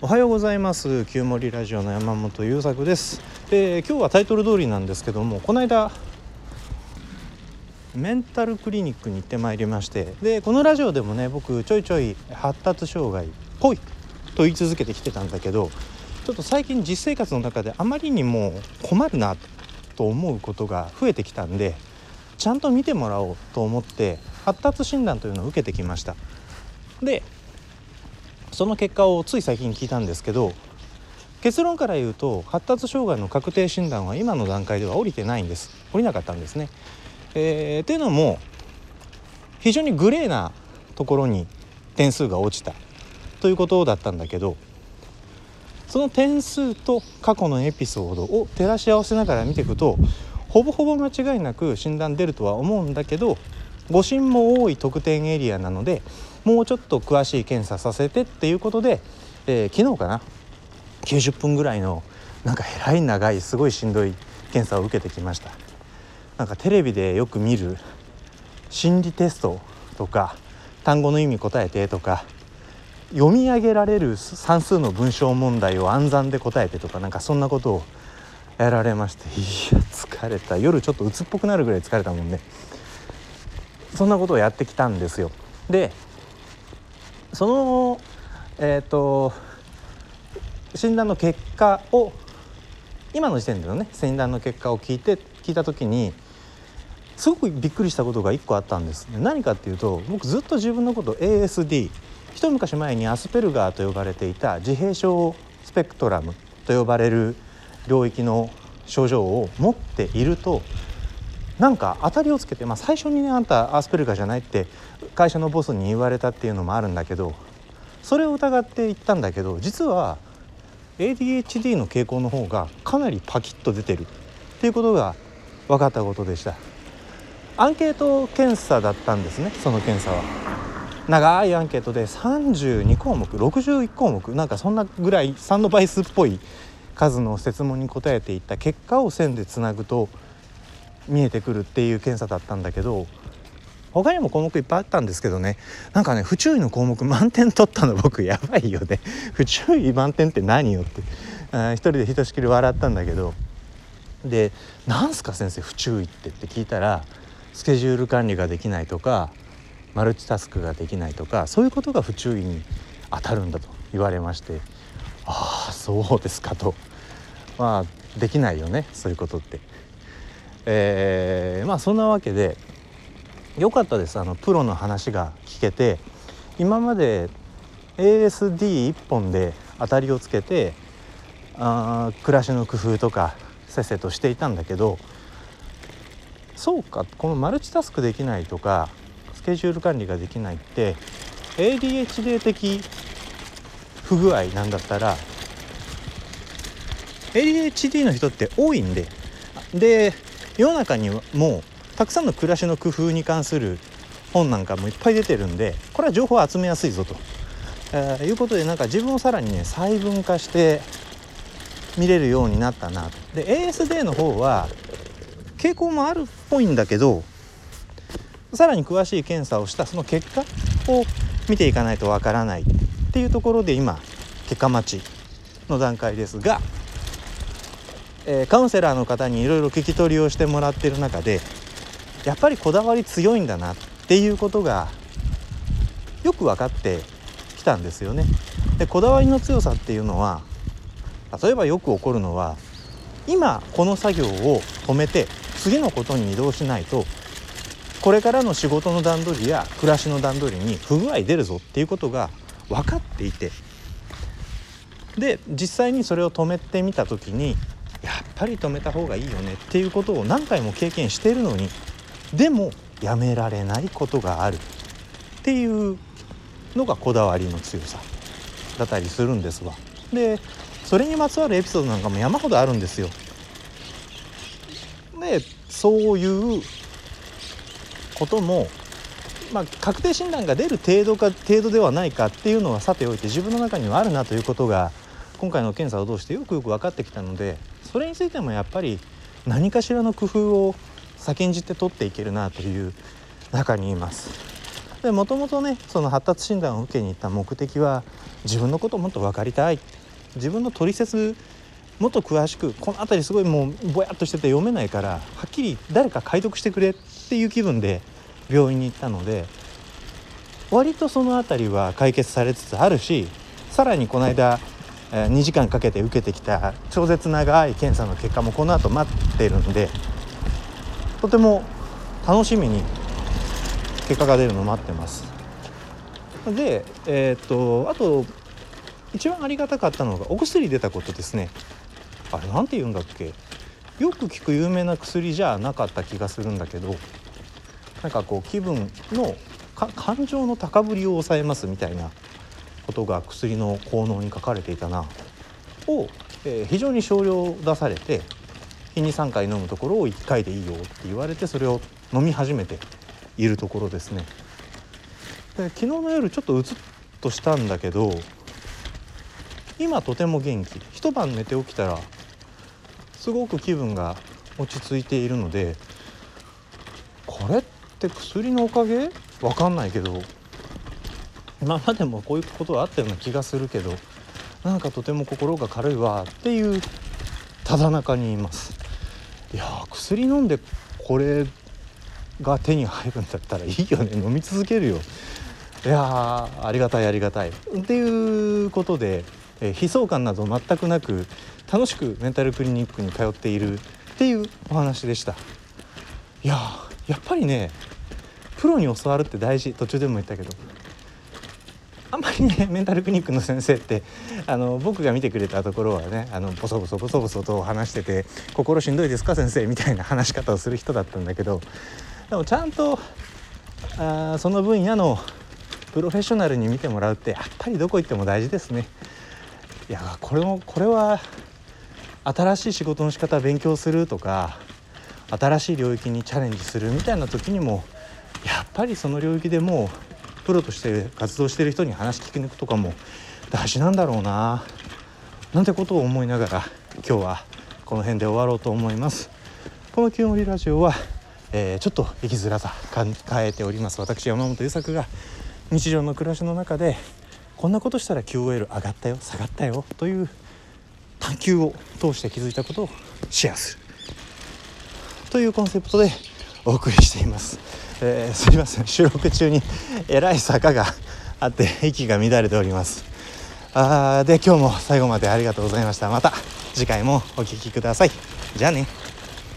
おはようございます。旧森ラジオの山本優作です。で今日はタイトル通りなんですけどもこの間メンタルクリニックに行ってまいりましてでこのラジオでもね僕ちょいちょい発達障害っぽいと言い続けてきてたんだけどちょっと最近実生活の中であまりにも困るなと思うことが増えてきたんでちゃんと見てもらおうと思って発達診断というのを受けてきました。でその結果をつい最近聞いたんですけど結論から言うと発達障害の確定診断は今の段階では降りてないんです降りなかったんですね。えー、っていうのも非常にグレーなところに点数が落ちたということだったんだけどその点数と過去のエピソードを照らし合わせながら見ていくとほぼほぼ間違いなく診断出るとは思うんだけど誤診も多い特典エリアなのでもうちょっと詳しい検査させてっていうことで、えー、昨日かな90分ぐらいのなんかえらい長いすごいしんどい検査を受けてきました。なんかテレビでよく見る心理テストとか単語の意味答えてとか読み上げられる算数の文章問題を暗算で答えてとかなんかそんなことをやられましていや疲れた。夜ちょっと鬱っぽくなるぐらい疲れたもんね。そんなことをやってきたんですよ。でそのえ、ー、と診断の結果を今の時点でのね診断の結果を聞いて聞いた時にすごくびっくりしたことが1個あったんです何かっていうと僕ずっと自分のこと ASD 一昔前にアスペルガーと呼ばれていた自閉症スペクトラムと呼ばれる領域の症状を持っているとなんか当たりをつけて、まあ、最初にねあんたアスペルガーじゃないって会社のボスに言われたっていうのもあるんだけどそれを疑って言ったんだけど実は ADHD の傾向の方がかなりパキッと出てる。っていうことが分かったことでした。アンケート検査だったんですねその検査は。長いアンケートで32項目61項目なんかそんなぐらい3の倍数っぽい数の質問に答えていった結果を線でつなぐと見えてくるっていう検査だったんだけど他にも項目いっぱいあったんですけどね。なんかね不注意の項目満点取ったの僕やばいよね。不注意満点って何よって。あ一人でひとしきり笑ったんだけど。で「なんすか先生不注意って」って聞いたらスケジュール管理ができないとかマルチタスクができないとかそういうことが不注意に当たるんだと言われまして。ああそうですかと。まあできないよねそういうことって。えー、まあそんなわけで良かったです。あのプロの話が聞けて今まで ASD 一本で当たりをつけてあ暮らしの工夫とかせっせとしていたんだけどそうかこのマルチタスクできないとかスケジュール管理ができないって ADHD 的不具合なんだったら ADHD の人って多いんでで世の中にもたくさんの暮らしの工夫に関する本なんかもいっぱい出てるんでこれは情報を集めやすいぞと、えー、いうことでなんか自分をさらにね細分化して見れるようになったなと。で ASD の方は傾向もあるっぽいんだけどさらに詳しい検査をしたその結果を見ていかないとわからないっていうところで今結果待ちの段階ですがえー、カウンセラーの方にいろいろ聞き取りをしてもらってる中でやっぱりこだわり強いんだなっていうことがよく分かってきたんですよね。でこだわりの強さっていうのは例えばよく起こるのは今この作業を止めて次のことに移動しないとこれからの仕事の段取りや暮らしの段取りに不具合出るぞっていうことが分かっていてで実際にそれを止めてみた時にやっぱり止めた方がいいよねっていうことを何回も経験しているのにでもやめられないことがあるっていうのがこだわりの強さだったりするんですわ。でそれにまつわるエピソードなんかも山ほどあるんですよ。でそういうこともまあ、確定診断が出る程度か程度ではないかっていうのはさておいて自分の中にはあるなということが今回の検査を通してよくよく分かってきたのでそれについてもやっぱり何かしらの工夫を先んじて取っていけるなという中にいます。でもともとねその発達診断を受けに行った目的は自分のことをもっと分かりたい自分の取説もっと詳しくこの辺りすごいもうぼやっとしてて読めないからはっきり誰か解読してくれっていう気分で病院に行ったので割とその辺りは解決されつつあるしさらにこの間2時間かけて受けてきた超絶長い検査の結果もこの後待ってるんでとても楽しみに結果が出るのを待ってます。で、えー、っとあと一番ありがたかったのがお薬出たことですね。あれなんて言うんだっけ？よく聞く有名な薬じゃなかった気がするんだけどなんかこう気分の感情の高ぶりを抑えますみたいなことが薬の効能に書かれていたなを、えー、非常に少量出されて日に3回飲むところを1回でいいよって言われてそれを飲み始めているところですね。で昨日の夜ちょっとうつっとしたんだけど今とても元気一晩寝て起きたらすごく気分が落ち着いているのでこれって薬のおかげ？わかんないけど今までもこういうことはあったような気がするけどなんかとても心が軽いわっていうただ中にいますいや薬飲んでこれが手に入るんだったらいいよね。飲み続けるよ。いやありがたいありがたい。っていうことで、え悲壮感など全くなく楽しくメンタルクリニックに通っているっていうお話でした。いややっぱりねプロに教わるって大事。途中でも言ったけど。あんまりねメンタルクリニックの先生ってあの僕が見てくれたところはねあのボソボソボソボソと話してて「心しんどいですか先生」みたいな話し方をする人だったんだけどでもちゃんとあその分野のプロフェッショナルに見てもらうってやっぱりどこ行っても大事ですね。いやこれもこれは新しい仕事の仕方勉強するとか新しい領域にチャレンジするみたいな時にもやっぱりその領域でもうプロとして活動してる人に話聞き抜くとかも大事なんだろうな。なんてことを思いながら今日はこの辺で終わろうと思います。この「清盛ラジオは」えー、ちょっと生きづらさ考えております。私山本優作が日常の暮らしの中でこんなことしたら QOL 上がったよ。下がったよ。という探求を通して気づいたことをシェアする。というコンセプトでお送りしています。えー、すいません。収録中にえらい坂があって息が乱れております。あーで今日も最後までありがとうございました。また次回もお聴きください。じゃあね。